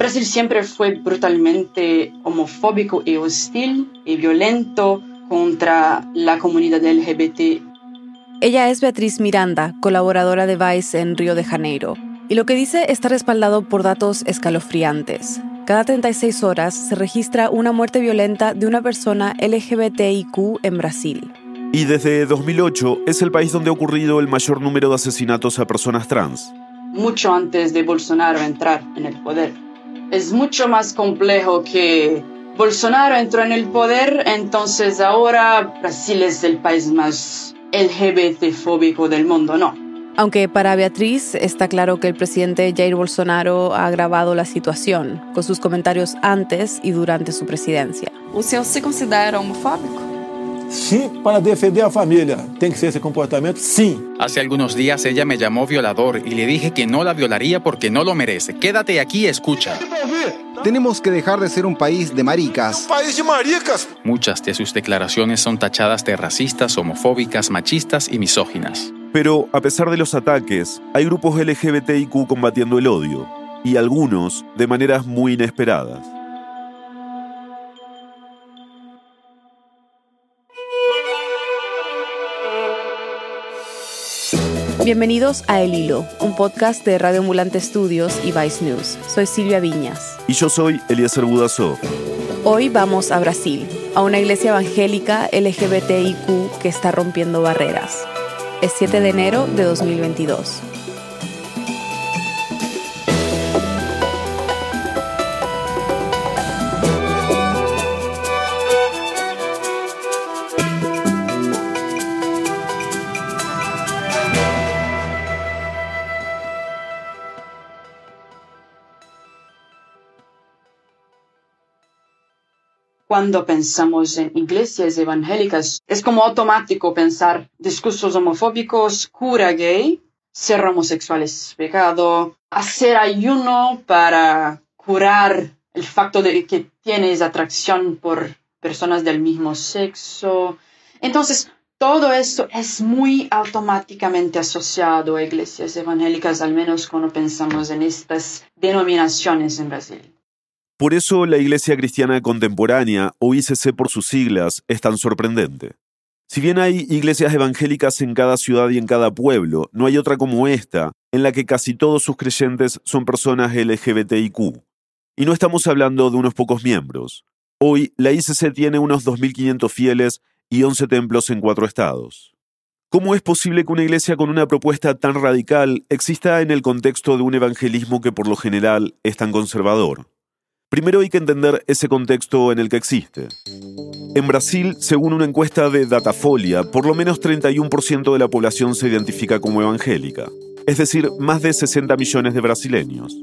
Brasil siempre fue brutalmente homofóbico y hostil y violento contra la comunidad LGBT. Ella es Beatriz Miranda, colaboradora de Vice en Río de Janeiro. Y lo que dice está respaldado por datos escalofriantes. Cada 36 horas se registra una muerte violenta de una persona LGBTIQ en Brasil. Y desde 2008 es el país donde ha ocurrido el mayor número de asesinatos a personas trans. Mucho antes de Bolsonaro entrar en el poder es mucho más complejo que Bolsonaro entró en el poder, entonces ahora Brasil es el país más LGBT fóbico del mundo, no. Aunque para Beatriz está claro que el presidente Jair Bolsonaro ha agravado la situación con sus comentarios antes y durante su presidencia. ¿Usted se considera homofóbico? Sí, para defender a familia. ¿Tiene que ser ese comportamiento? Sí. Hace algunos días ella me llamó violador y le dije que no la violaría porque no lo merece. Quédate aquí y escucha. Tenemos que dejar de ser un país de maricas. Un país de maricas. Muchas de sus declaraciones son tachadas de racistas, homofóbicas, machistas y misóginas. Pero a pesar de los ataques, hay grupos LGBTIQ combatiendo el odio, y algunos de maneras muy inesperadas. Bienvenidos a El Hilo, un podcast de Radio Ambulante Estudios y Vice News. Soy Silvia Viñas. Y yo soy Eliezer Budazov. Hoy vamos a Brasil, a una iglesia evangélica LGBTIQ que está rompiendo barreras. Es 7 de enero de 2022. Cuando pensamos en iglesias evangélicas, es como automático pensar discursos homofóbicos, cura gay, ser homosexual es pecado, hacer ayuno para curar el facto de que tienes atracción por personas del mismo sexo. Entonces, todo eso es muy automáticamente asociado a iglesias evangélicas, al menos cuando pensamos en estas denominaciones en Brasil. Por eso la Iglesia Cristiana Contemporánea, o ICC por sus siglas, es tan sorprendente. Si bien hay iglesias evangélicas en cada ciudad y en cada pueblo, no hay otra como esta, en la que casi todos sus creyentes son personas LGBTIQ. Y no estamos hablando de unos pocos miembros. Hoy, la ICC tiene unos 2.500 fieles y 11 templos en cuatro estados. ¿Cómo es posible que una iglesia con una propuesta tan radical exista en el contexto de un evangelismo que por lo general es tan conservador? Primero hay que entender ese contexto en el que existe. En Brasil, según una encuesta de Datafolia, por lo menos 31% de la población se identifica como evangélica, es decir, más de 60 millones de brasileños.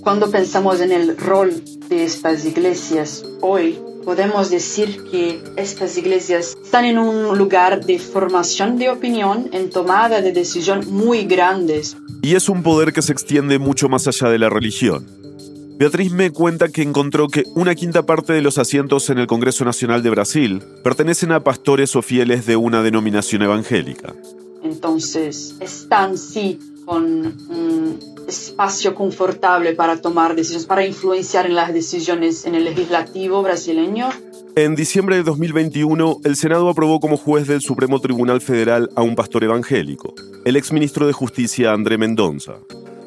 Cuando pensamos en el rol de estas iglesias hoy, podemos decir que estas iglesias están en un lugar de formación de opinión, en tomada de decisión muy grandes. Y es un poder que se extiende mucho más allá de la religión. Beatriz me cuenta que encontró que una quinta parte de los asientos en el Congreso Nacional de Brasil pertenecen a pastores o fieles de una denominación evangélica. Entonces, están sí con un espacio confortable para tomar decisiones, para influenciar en las decisiones en el legislativo brasileño. En diciembre de 2021, el Senado aprobó como juez del Supremo Tribunal Federal a un pastor evangélico, el exministro de Justicia André Mendonça.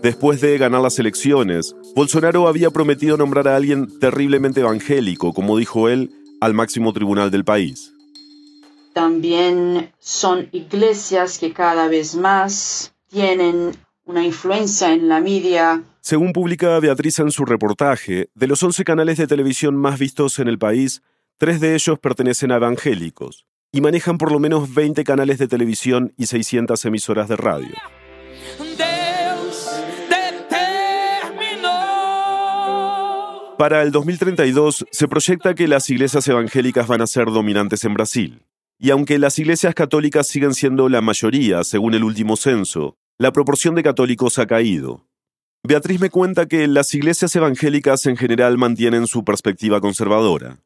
Después de ganar las elecciones, Bolsonaro había prometido nombrar a alguien terriblemente evangélico, como dijo él, al máximo tribunal del país. También son iglesias que cada vez más tienen una influencia en la media. Según publica Beatriz en su reportaje, de los 11 canales de televisión más vistos en el país, tres de ellos pertenecen a evangélicos y manejan por lo menos 20 canales de televisión y 600 emisoras de radio. Para el 2032 se proyecta que las iglesias evangélicas van a ser dominantes en Brasil. Y aunque las iglesias católicas siguen siendo la mayoría, según el último censo, la proporción de católicos ha caído. Beatriz me cuenta que las iglesias evangélicas en general mantienen su perspectiva conservadora.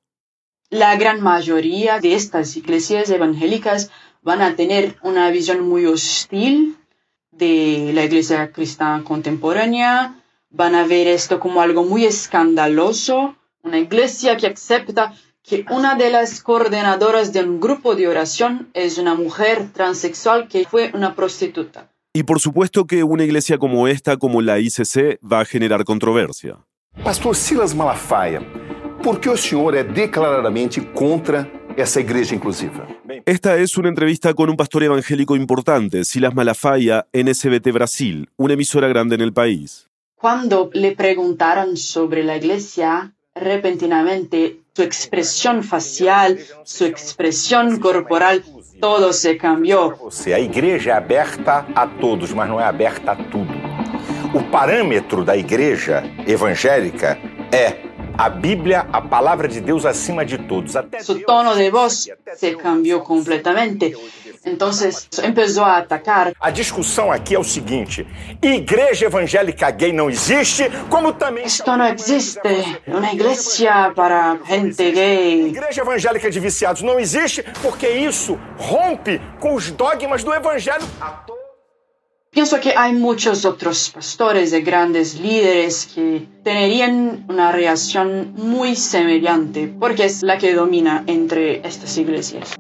La gran mayoría de estas iglesias evangélicas van a tener una visión muy hostil de la iglesia cristiana contemporánea, van a ver esto como algo muy escandaloso, una iglesia que acepta que una de las coordinadoras de un grupo de oración es una mujer transexual que fue una prostituta. Y por supuesto que una iglesia como esta, como la ICC, va a generar controversia. Pastor Silas Malafaia, por qué o senhor é declaradamente contra essa igreja inclusiva? Esta es una entrevista con un pastor evangélico importante, Silas Malafaia, en SBT Brasil, una emisora grande en el país. Cuando le preguntaron sobre la iglesia, repentinamente su expresión facial, su expresión corporal, todo se cambió. A igreja é aberta a todos, mas não é aberta a tudo. O parâmetro da igreja evangélica é a Bíblia, a palavra de Deus acima de todos. Até Su tono de voz se cambió completamente. Entonces empezó a atacar. A discussão aqui é o seguinte: igreja evangélica gay não existe, como também. Esto no existe. Una iglesia para gente gay. Igreja evangélica de viciados não existe porque isso rompe com os dogmas do evangelho. Pienso que hay muchos otros pastores y grandes líderes que tendrían una reacción muy semejante, porque es la que domina entre estas iglesias.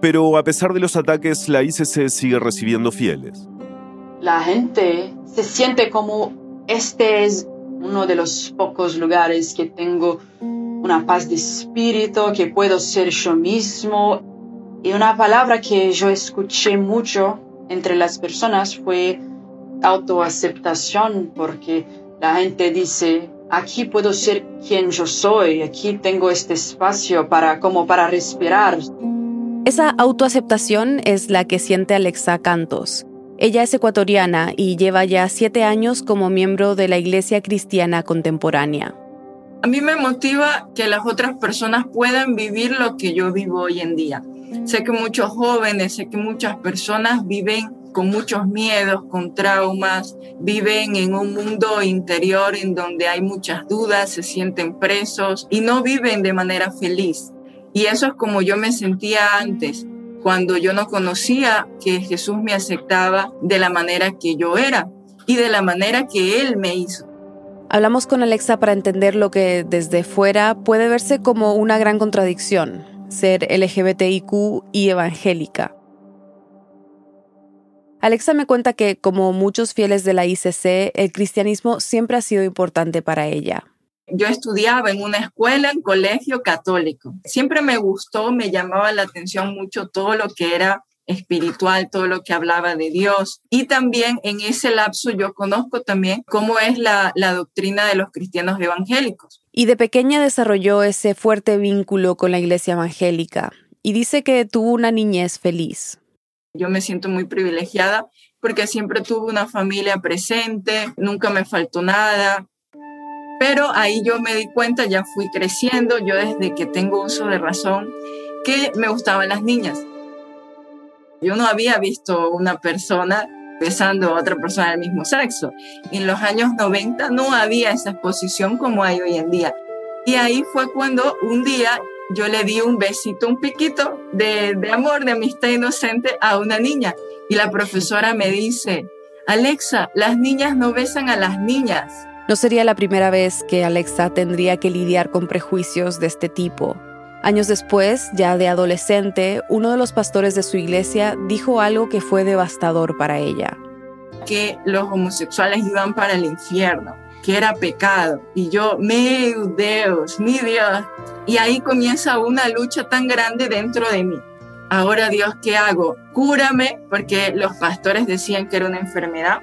Pero a pesar de los ataques, la ICC sigue recibiendo fieles. La gente se siente como este es uno de los pocos lugares que tengo una paz de espíritu, que puedo ser yo mismo. Y una palabra que yo escuché mucho entre las personas fue autoaceptación, porque la gente dice, aquí puedo ser quien yo soy, aquí tengo este espacio para como para respirar. Esa autoaceptación es la que siente Alexa Cantos. Ella es ecuatoriana y lleva ya siete años como miembro de la Iglesia Cristiana Contemporánea. A mí me motiva que las otras personas puedan vivir lo que yo vivo hoy en día. Sé que muchos jóvenes, sé que muchas personas viven con muchos miedos, con traumas, viven en un mundo interior en donde hay muchas dudas, se sienten presos y no viven de manera feliz. Y eso es como yo me sentía antes, cuando yo no conocía que Jesús me aceptaba de la manera que yo era y de la manera que Él me hizo. Hablamos con Alexa para entender lo que desde fuera puede verse como una gran contradicción, ser LGBTIQ y evangélica. Alexa me cuenta que, como muchos fieles de la ICC, el cristianismo siempre ha sido importante para ella. Yo estudiaba en una escuela, en colegio católico. Siempre me gustó, me llamaba la atención mucho todo lo que era espiritual, todo lo que hablaba de Dios. Y también en ese lapso yo conozco también cómo es la, la doctrina de los cristianos evangélicos. Y de pequeña desarrolló ese fuerte vínculo con la iglesia evangélica y dice que tuvo una niñez feliz. Yo me siento muy privilegiada porque siempre tuve una familia presente, nunca me faltó nada. Pero ahí yo me di cuenta, ya fui creciendo, yo desde que tengo uso de razón, que me gustaban las niñas. Yo no había visto una persona besando a otra persona del mismo sexo. En los años 90 no había esa exposición como hay hoy en día. Y ahí fue cuando un día yo le di un besito, un piquito de, de, amor, de amistad inocente a una niña. Y la profesora me dice, Alexa, las niñas no besan a las niñas. No sería la primera vez que Alexa tendría que lidiar con prejuicios de este tipo. Años después, ya de adolescente, uno de los pastores de su iglesia dijo algo que fue devastador para ella. Que los homosexuales iban para el infierno, que era pecado. Y yo, mi Dios, mi Dios. Y ahí comienza una lucha tan grande dentro de mí. Ahora Dios, ¿qué hago? Cúrame, porque los pastores decían que era una enfermedad.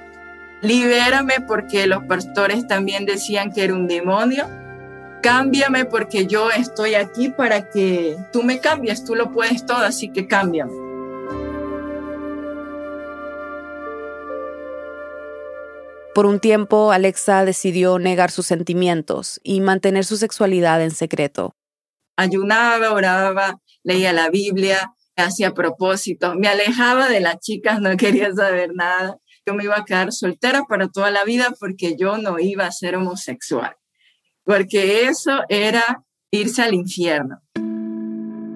Libérame, porque los pastores también decían que era un demonio cámbiame porque yo estoy aquí para que tú me cambies, tú lo puedes todo, así que cámbiame. Por un tiempo, Alexa decidió negar sus sentimientos y mantener su sexualidad en secreto. Ayunaba, oraba, leía la Biblia, hacía propósitos, me alejaba de las chicas, no quería saber nada. Yo me iba a quedar soltera para toda la vida porque yo no iba a ser homosexual porque eso era irse al infierno.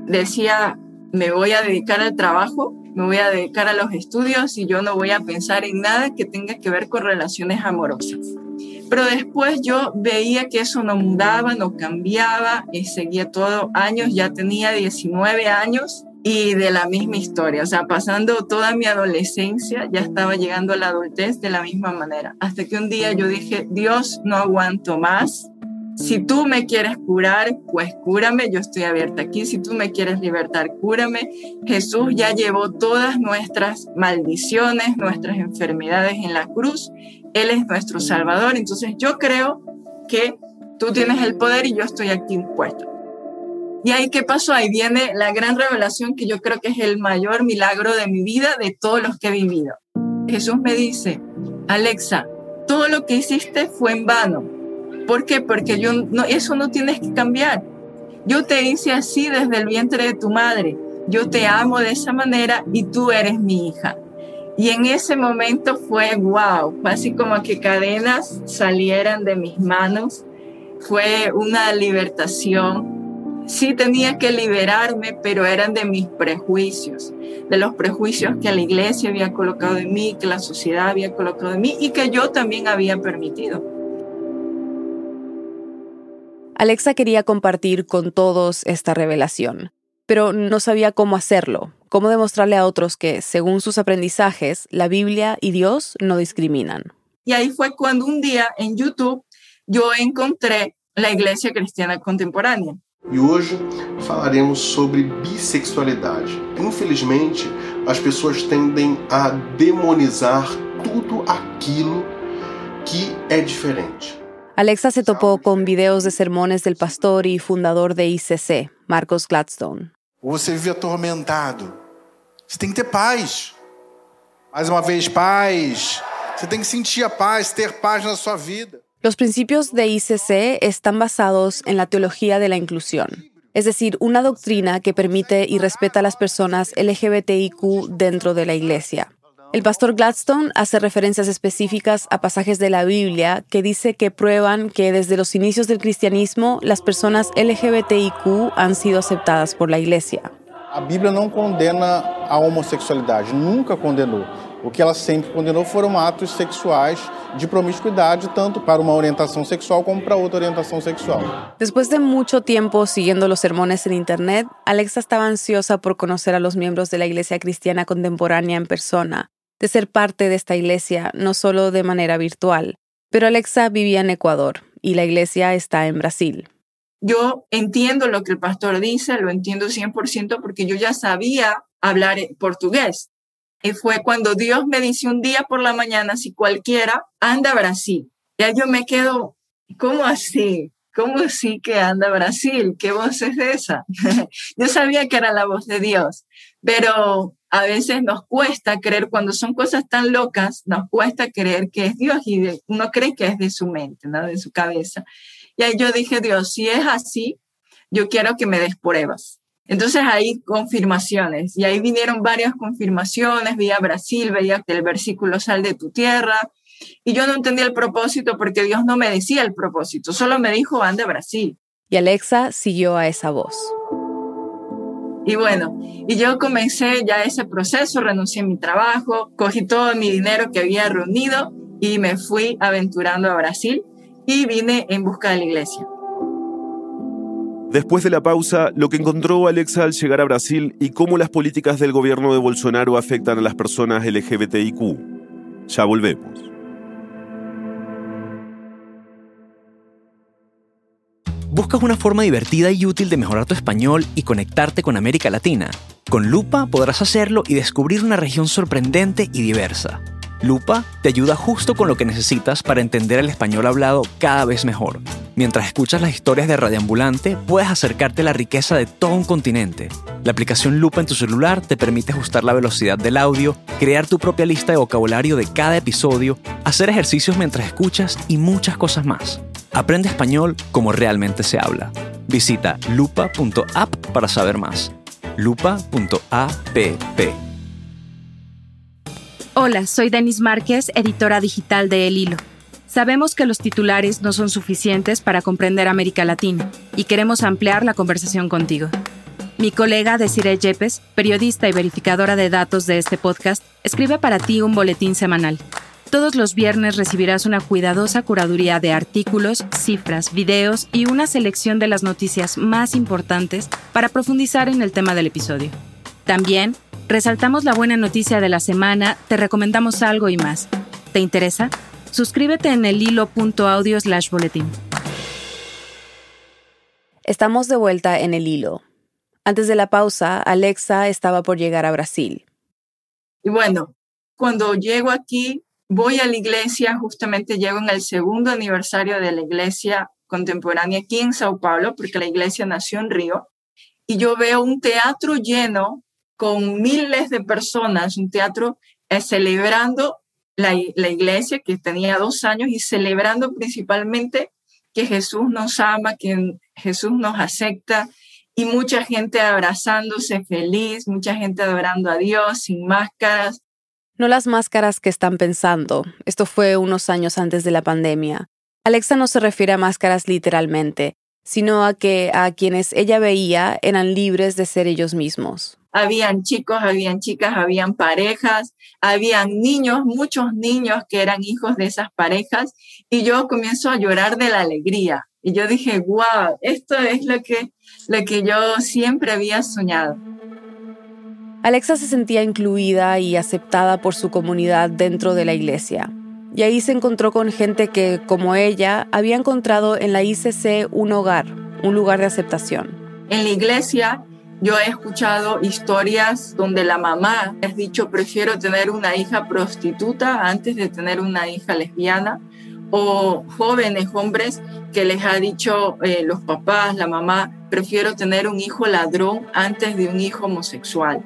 Decía, me voy a dedicar al trabajo, me voy a dedicar a los estudios y yo no voy a pensar en nada que tenga que ver con relaciones amorosas. Pero después yo veía que eso no mudaba, no cambiaba, y seguía todo años, ya tenía 19 años y de la misma historia, o sea, pasando toda mi adolescencia, ya estaba llegando a la adultez de la misma manera, hasta que un día yo dije, Dios, no aguanto más, si tú me quieres curar, pues cúrame, yo estoy abierta aquí. Si tú me quieres libertar, cúrame. Jesús ya llevó todas nuestras maldiciones, nuestras enfermedades en la cruz. Él es nuestro Salvador. Entonces yo creo que tú tienes el poder y yo estoy aquí impuesto. Y ahí, ¿qué pasó? Ahí viene la gran revelación que yo creo que es el mayor milagro de mi vida, de todos los que he vivido. Jesús me dice, Alexa, todo lo que hiciste fue en vano ¿Por qué? Porque yo, no, eso no tienes que cambiar. Yo te hice así desde el vientre de tu madre. Yo te amo de esa manera y tú eres mi hija. Y en ese momento fue wow, fue así como que cadenas salieran de mis manos. Fue una libertación. Sí tenía que liberarme, pero eran de mis prejuicios, de los prejuicios que la iglesia había colocado en mí, que la sociedad había colocado en mí y que yo también había permitido. Alexa quería compartir con todos esta revelación, pero no sabía cómo hacerlo, cómo demostrarle a otros que, según sus aprendizajes, la Biblia y Dios no discriminan. Y ahí fue cuando un día en YouTube yo encontré la Iglesia Cristiana Contemporánea. E hoje falaremos sobre bissexualidade. Infelizmente, as pessoas tendem a demonizar tudo aquilo que é diferente. Alexa se topó con videos de sermones del pastor y fundador de ICC, Marcos Gladstone. Você vive atormentado. Você tem que ter paz. Mais uma vez, paz. Você tem que sentir a paz, ter paz na sua vida. Los principios de ICC están basados en la teología de la inclusión, es decir, una doctrina que permite y respeta a las personas LGBTIQ dentro de la iglesia. El pastor Gladstone hace referencias específicas a pasajes de la Biblia que dice que prueban que desde los inicios del cristianismo las personas LGBTIQ han sido aceptadas por la iglesia. La Biblia no condena a homosexualidad, nunca condenou. O que ela sempre condenou foram atos sexuais de promiscuidade, tanto para una orientación sexual como para otra orientación sexual. Después de mucho tiempo siguiendo los sermones en Internet, Alexa estaba ansiosa por conocer a los miembros de la Iglesia Cristiana Contemporánea en persona de ser parte de esta iglesia, no solo de manera virtual. Pero Alexa vivía en Ecuador y la iglesia está en Brasil. Yo entiendo lo que el pastor dice, lo entiendo 100% porque yo ya sabía hablar portugués. Y fue cuando Dios me dice un día por la mañana, si cualquiera anda a Brasil. Ya yo me quedo, ¿cómo así? ¿Cómo así que anda Brasil? ¿Qué voz es esa? yo sabía que era la voz de Dios, pero a veces nos cuesta creer, cuando son cosas tan locas, nos cuesta creer que es Dios y uno cree que es de su mente, ¿no? de su cabeza. Y ahí yo dije, Dios, si es así, yo quiero que me des pruebas. Entonces ahí confirmaciones, y ahí vinieron varias confirmaciones, vía Brasil, veía que el versículo sal de tu tierra, y yo no entendía el propósito porque Dios no me decía el propósito, solo me dijo, anda a Brasil. Y Alexa siguió a esa voz. Y bueno, y yo comencé ya ese proceso, renuncié a mi trabajo, cogí todo mi dinero que había reunido y me fui aventurando a Brasil y vine en busca de la iglesia. Después de la pausa, lo que encontró Alexa al llegar a Brasil y cómo las políticas del gobierno de Bolsonaro afectan a las personas LGBTIQ. Ya volvemos. ¿Buscas una forma divertida y útil de mejorar tu español y conectarte con América Latina? Con Lupa podrás hacerlo y descubrir una región sorprendente y diversa. Lupa te ayuda justo con lo que necesitas para entender el español hablado cada vez mejor. Mientras escuchas las historias de Radioambulante, puedes acercarte a la riqueza de todo un continente. La aplicación Lupa en tu celular te permite ajustar la velocidad del audio, crear tu propia lista de vocabulario de cada episodio, hacer ejercicios mientras escuchas y muchas cosas más. Aprende español como realmente se habla. Visita lupa.app para saber más. lupa.app. Hola, soy Denis Márquez, editora digital de El Hilo. Sabemos que los titulares no son suficientes para comprender América Latina y queremos ampliar la conversación contigo. Mi colega Desiree Yepes, periodista y verificadora de datos de este podcast, escribe para ti un boletín semanal Todos los viernes recibirás una cuidadosa curaduría de artículos, cifras, videos y una selección de las noticias más importantes para profundizar en el tema del episodio. También, resaltamos la buena noticia de la semana, te recomendamos algo y más. ¿Te interesa? Suscríbete en el hilo.audio slash boletín. Estamos de vuelta en el hilo. Antes de la pausa, Alexa estaba por llegar a Brasil. Y bueno, cuando llego aquí, voy a la iglesia, justamente llego en el segundo aniversario de la iglesia contemporánea aquí en Sao Paulo, porque la iglesia nació en Río, y yo veo un teatro lleno con miles de personas, un teatro eh, celebrando la, la iglesia que tenía dos años y celebrando principalmente que Jesús nos ama, que Jesús nos acepta y mucha gente abrazándose feliz, mucha gente adorando a Dios sin máscaras, no las máscaras que están pensando. Esto fue unos años antes de la pandemia. Alexa no se refiere a máscaras literalmente, sino a que a quienes ella veía eran libres de ser ellos mismos. Habían chicos, habían chicas, habían parejas, habían niños, muchos niños que eran hijos de esas parejas, y yo comienzo a llorar de la alegría. Y yo dije, wow, esto es lo que, lo que yo siempre había soñado. Alexa se sentía incluida y aceptada por su comunidad dentro de la iglesia. Y ahí se encontró con gente que, como ella, había encontrado en la ICC un hogar, un lugar de aceptación. En la iglesia yo he escuchado historias donde la mamá ha dicho prefiero tener una hija prostituta antes de tener una hija lesbiana o jóvenes hombres que les ha dicho eh, los papás, la mamá, prefiero tener un hijo ladrón antes de un hijo homosexual.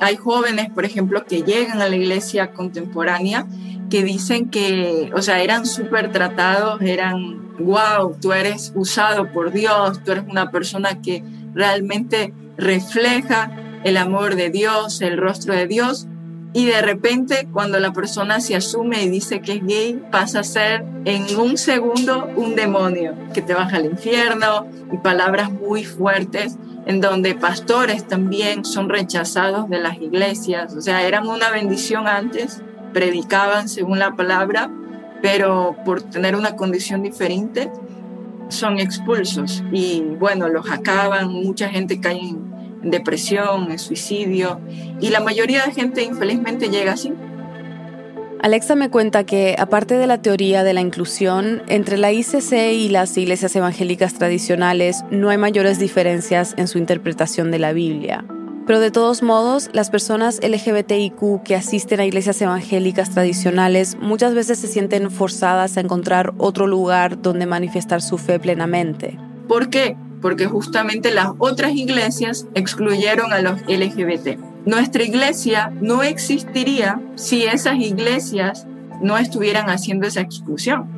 Hay jóvenes, por ejemplo, que llegan a la iglesia contemporánea que dicen que, o sea, eran súper tratados, eran, wow, tú eres usado por Dios, tú eres una persona que realmente refleja el amor de Dios, el rostro de Dios. Y de repente, cuando la persona se asume y dice que es gay, pasa a ser en un segundo un demonio que te baja al infierno y palabras muy fuertes en donde pastores también son rechazados de las iglesias, o sea, eran una bendición antes, predicaban según la palabra, pero por tener una condición diferente son expulsos y bueno, los acaban, mucha gente cae en depresión, en suicidio y la mayoría de gente infelizmente llega así. Alexa me cuenta que, aparte de la teoría de la inclusión, entre la ICC y las iglesias evangélicas tradicionales no hay mayores diferencias en su interpretación de la Biblia. Pero de todos modos, las personas LGBTIQ que asisten a iglesias evangélicas tradicionales muchas veces se sienten forzadas a encontrar otro lugar donde manifestar su fe plenamente. ¿Por qué? Porque justamente las otras iglesias excluyeron a los LGBT. Nuestra iglesia no existiría si esas iglesias no estuvieran haciendo esa exclusión.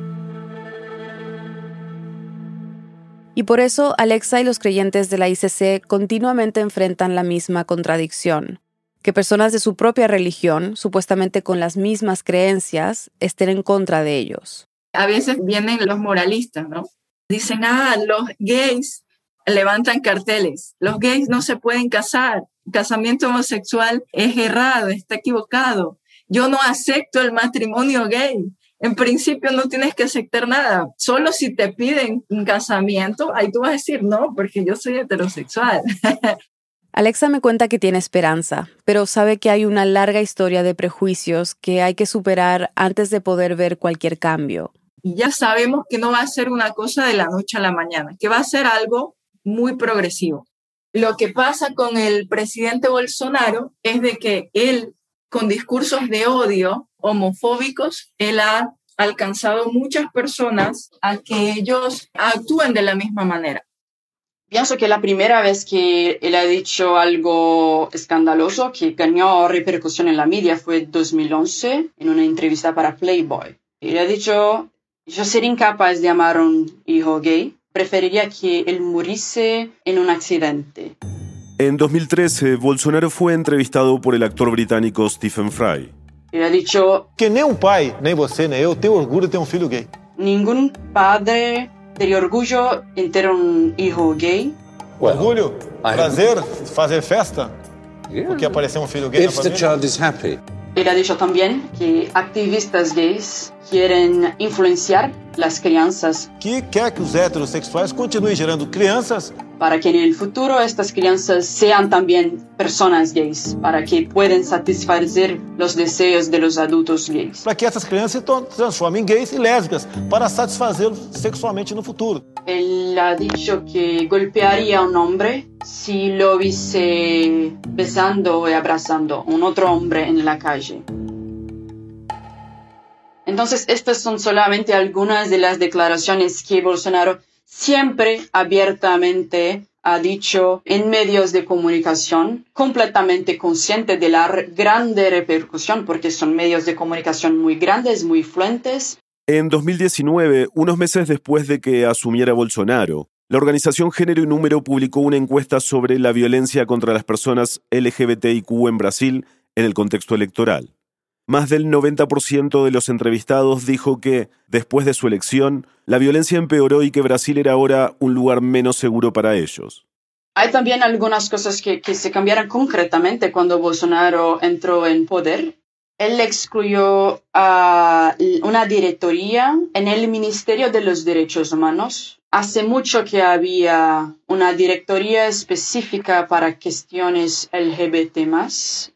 Y por eso Alexa y los creyentes de la ICC continuamente enfrentan la misma contradicción, que personas de su propia religión, supuestamente con las mismas creencias, estén en contra de ellos. A veces vienen los moralistas, ¿no? Dicen, ah, los gays levantan carteles, los gays no se pueden casar, casamiento homosexual es errado, está equivocado. Yo no acepto el matrimonio gay. En principio no tienes que aceptar nada. Solo si te piden un casamiento, ahí tú vas a decir no, porque yo soy heterosexual. Alexa me cuenta que tiene esperanza, pero sabe que hay una larga historia de prejuicios que hay que superar antes de poder ver cualquier cambio. Y ya sabemos que no va a ser una cosa de la noche a la mañana, que va a ser algo muy progresivo. Lo que pasa con el presidente Bolsonaro es de que él, con discursos de odio homofóbicos, él ha alcanzado muchas personas a que ellos actúen de la misma manera. Pienso que la primera vez que él ha dicho algo escandaloso que ganó repercusión en la media fue en 2011 en una entrevista para Playboy. Él ha dicho, yo sería incapaz de amar a un hijo gay preferiría que él muriese en un accidente. En 2013, Bolsonaro fue entrevistado por el actor británico Stephen Fry. Él ha dicho que ni un pai, ni você, ni yo, tengo orgullo de tener un filho gay. Ningún padre tiene orgullo en tener un hijo gay. orgullo, prazer, fazer festa, porque apareceu um filho gay If the child is happy, Ha dicho también que activistas gays quieren influenciar las crianças. Que quer que os heterossexuais continuem gerando crianças para que en el futuro estas crianças sean también personas gays, para que puedan satisfacer los deseos de los adultos gays. Para que essas crianças se transformem em gays e lésbicas, para satisfazê-los sexualmente no futuro. Él ha dicho que golpearía a un hombre si lo viese besando y abrazando a un otro hombre en la calle. Entonces, estas son solamente algunas de las declaraciones que Bolsonaro siempre abiertamente ha dicho en medios de comunicación, completamente consciente de la grande repercusión, porque son medios de comunicación muy grandes, muy fluentes. En 2019, unos meses después de que asumiera Bolsonaro, la organización Género y Número publicó una encuesta sobre la violencia contra las personas LGBTIQ en Brasil en el contexto electoral. Más del 90% de los entrevistados dijo que, después de su elección, la violencia empeoró y que Brasil era ahora un lugar menos seguro para ellos. Hay también algunas cosas que, se cambiaron concretamente cuando Bolsonaro entró en poder. Él excluyó a una directoría en el Ministerio de los Derechos Humanos. Hace mucho que había una directoría específica para cuestiones LGBT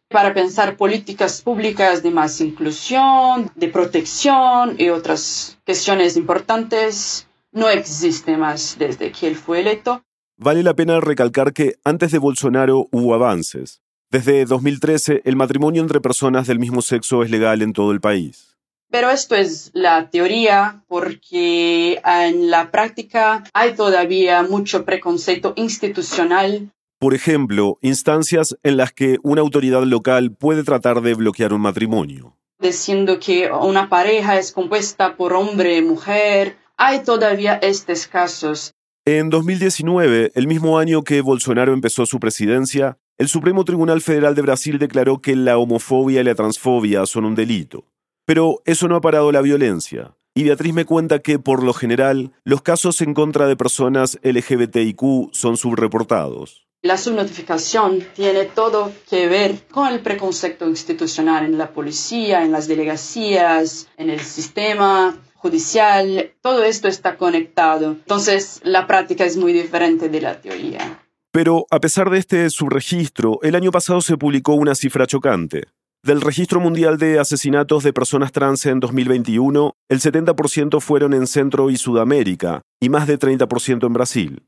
para pensar políticas públicas de más inclusión, de protección y otras cuestiones importantes, no existe más desde que él fue electo. Vale la pena recalcar que antes de Bolsonaro hubo avances. Desde 2013, el matrimonio entre personas del mismo sexo es legal en todo el país. Pero esto es la teoría porque en la práctica hay todavía mucho preconcepto institucional por ejemplo, instancias en las que una autoridad local puede tratar de bloquear un matrimonio. Diciendo que una pareja es compuesta por hombre y mujer, hay todavía estos casos. En 2019, el mismo año que Bolsonaro empezó su presidencia, el Supremo Tribunal Federal de Brasil declaró que la homofobia y la transfobia son un delito. Pero eso no ha parado la violencia. Y Beatriz me cuenta que, por lo general, los casos en contra de personas LGBTIQ son subreportados. La subnotificación tiene todo que ver con el preconcepto institucional en la policía, en las delegacias, en el sistema judicial. Todo esto está conectado. Entonces, la práctica es muy diferente de la teoría. Pero a pesar de este subregistro, el año pasado se publicó una cifra chocante. Del registro mundial de asesinatos de personas trans en 2021, el 70% fueron en Centro y Sudamérica y más de 30% en Brasil.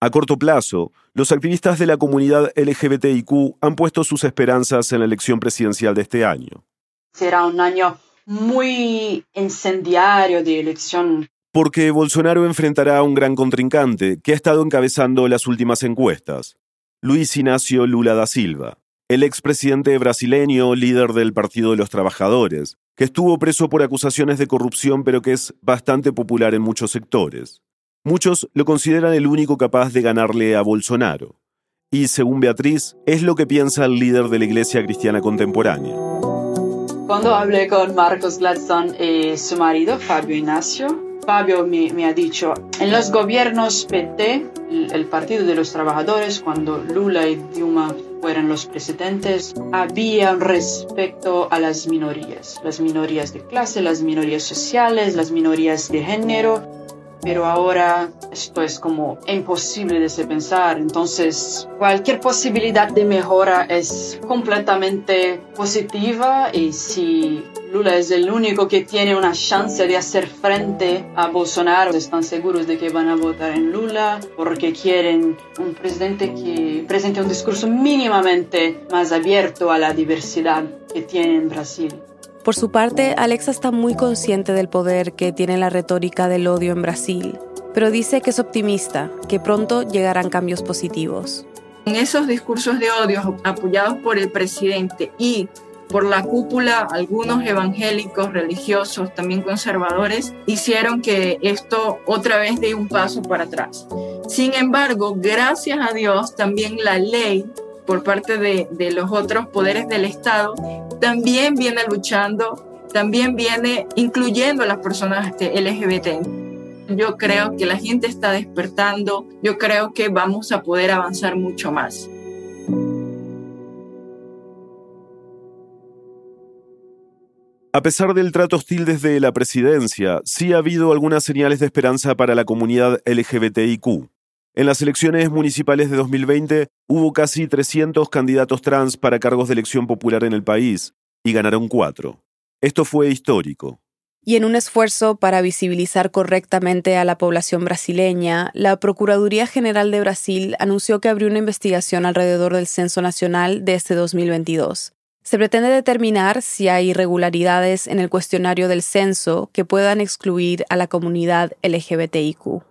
A corto plazo, los activistas de la comunidad LGBTIQ han puesto sus esperanzas en la elección presidencial de este año. Será un año muy incendiario de elección. Porque Bolsonaro enfrentará a un gran contrincante que ha estado encabezando las últimas encuestas, Luis Ignacio Lula da Silva, el expresidente brasileño, líder del Partido de los Trabajadores, que estuvo preso por acusaciones de corrupción pero que es bastante popular en muchos sectores. Muchos lo consideran el único capaz de ganarle a Bolsonaro. Y según Beatriz, es lo que piensa el líder de la Iglesia Cristiana Contemporánea. Cuando hablé con Marcos Gladson y su marido, Fabio Ignacio, Fabio me, ha dicho, en los gobiernos PT, el Partido de los Trabajadores, cuando Lula y Dilma fueron los presidentes, había un respeto a las minorías, las minorías de clase, las minorías sociales, las minorías de género, pero ahora esto es como imposible de se pensar. Entonces, cualquier posibilidad de mejora es completamente positiva y si Lula es el único que tiene una chance de hacer frente a Bolsonaro, están seguros de que van a votar en Lula porque quieren un presidente que presente un discurso mínimamente más abierto a la diversidad que tiene en Brasil. Por su parte, Alexa está muy consciente del poder que tiene la retórica del odio en Brasil, pero dice que es optimista, que pronto llegarán cambios positivos. En esos discursos de odio apoyados por el presidente y por la cúpula, algunos evangélicos, religiosos, también conservadores, hicieron que esto otra vez dé un paso para atrás. Sin embargo, gracias a Dios, también la ley por parte de, de los otros poderes del Estado, también viene luchando, también viene incluyendo a las personas este, LGBT. Yo creo que la gente está despertando, yo creo que vamos a poder avanzar mucho más. A pesar del trato hostil desde la presidencia, sí ha habido algunas señales de esperanza para la comunidad LGBTIQ. En las elecciones municipales de 2020 hubo casi 300 candidatos trans para cargos de elección popular en el país y ganaron cuatro. Esto fue histórico. Y en un esfuerzo para visibilizar correctamente a la población brasileña, la Procuraduría General de Brasil anunció que abrió una investigación alrededor del Censo Nacional de este 2022. Se pretende determinar si hay irregularidades en el cuestionario del censo que puedan excluir a la comunidad LGBTIQ.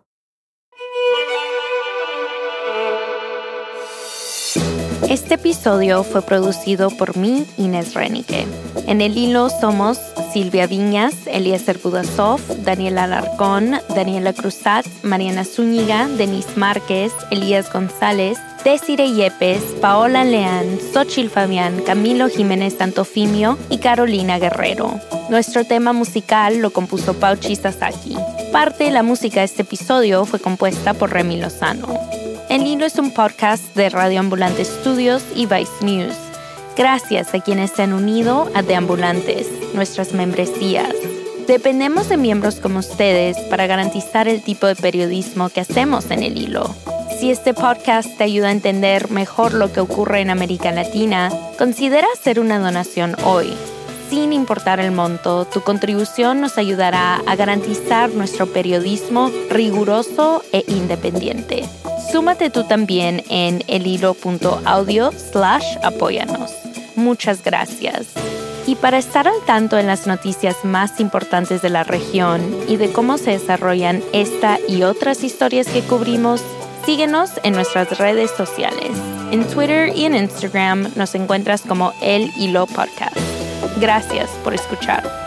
Este episodio fue producido por mí, Inés Renique. En el hilo somos Silvia Viñas, Eliezer Budasov, Daniela Alarcón, Daniela Cruzat, Mariana Zúñiga, Denise Márquez, Elías González, Desire Yepes, Paola Leán, Xochil Fabián, Camilo Jiménez Santofimio y Carolina Guerrero. Nuestro tema musical lo compuso Pauchi Sasaki. Parte de la música de este episodio fue compuesta por Remy Lozano. El Hilo es un podcast de Radio Ambulante Studios y Vice News. Gracias a quienes se han unido a De Ambulantes, nuestras membresías. Dependemos de miembros como ustedes para garantizar el tipo de periodismo que hacemos en el hilo. Si este podcast te ayuda a entender mejor lo que ocurre en América Latina, considera hacer una donación hoy. Sin importar el monto, tu contribución nos ayudará a garantizar nuestro periodismo riguroso e independiente. Súmate tú también en elhilo.audio slash apóyanos. Muchas gracias. Y para estar al tanto en las noticias más importantes de la región y de cómo se desarrollan esta y otras historias que cubrimos, síguenos en nuestras redes sociales. En Twitter y en Instagram nos encuentras como El Hilo Podcast. Gracias por escuchar.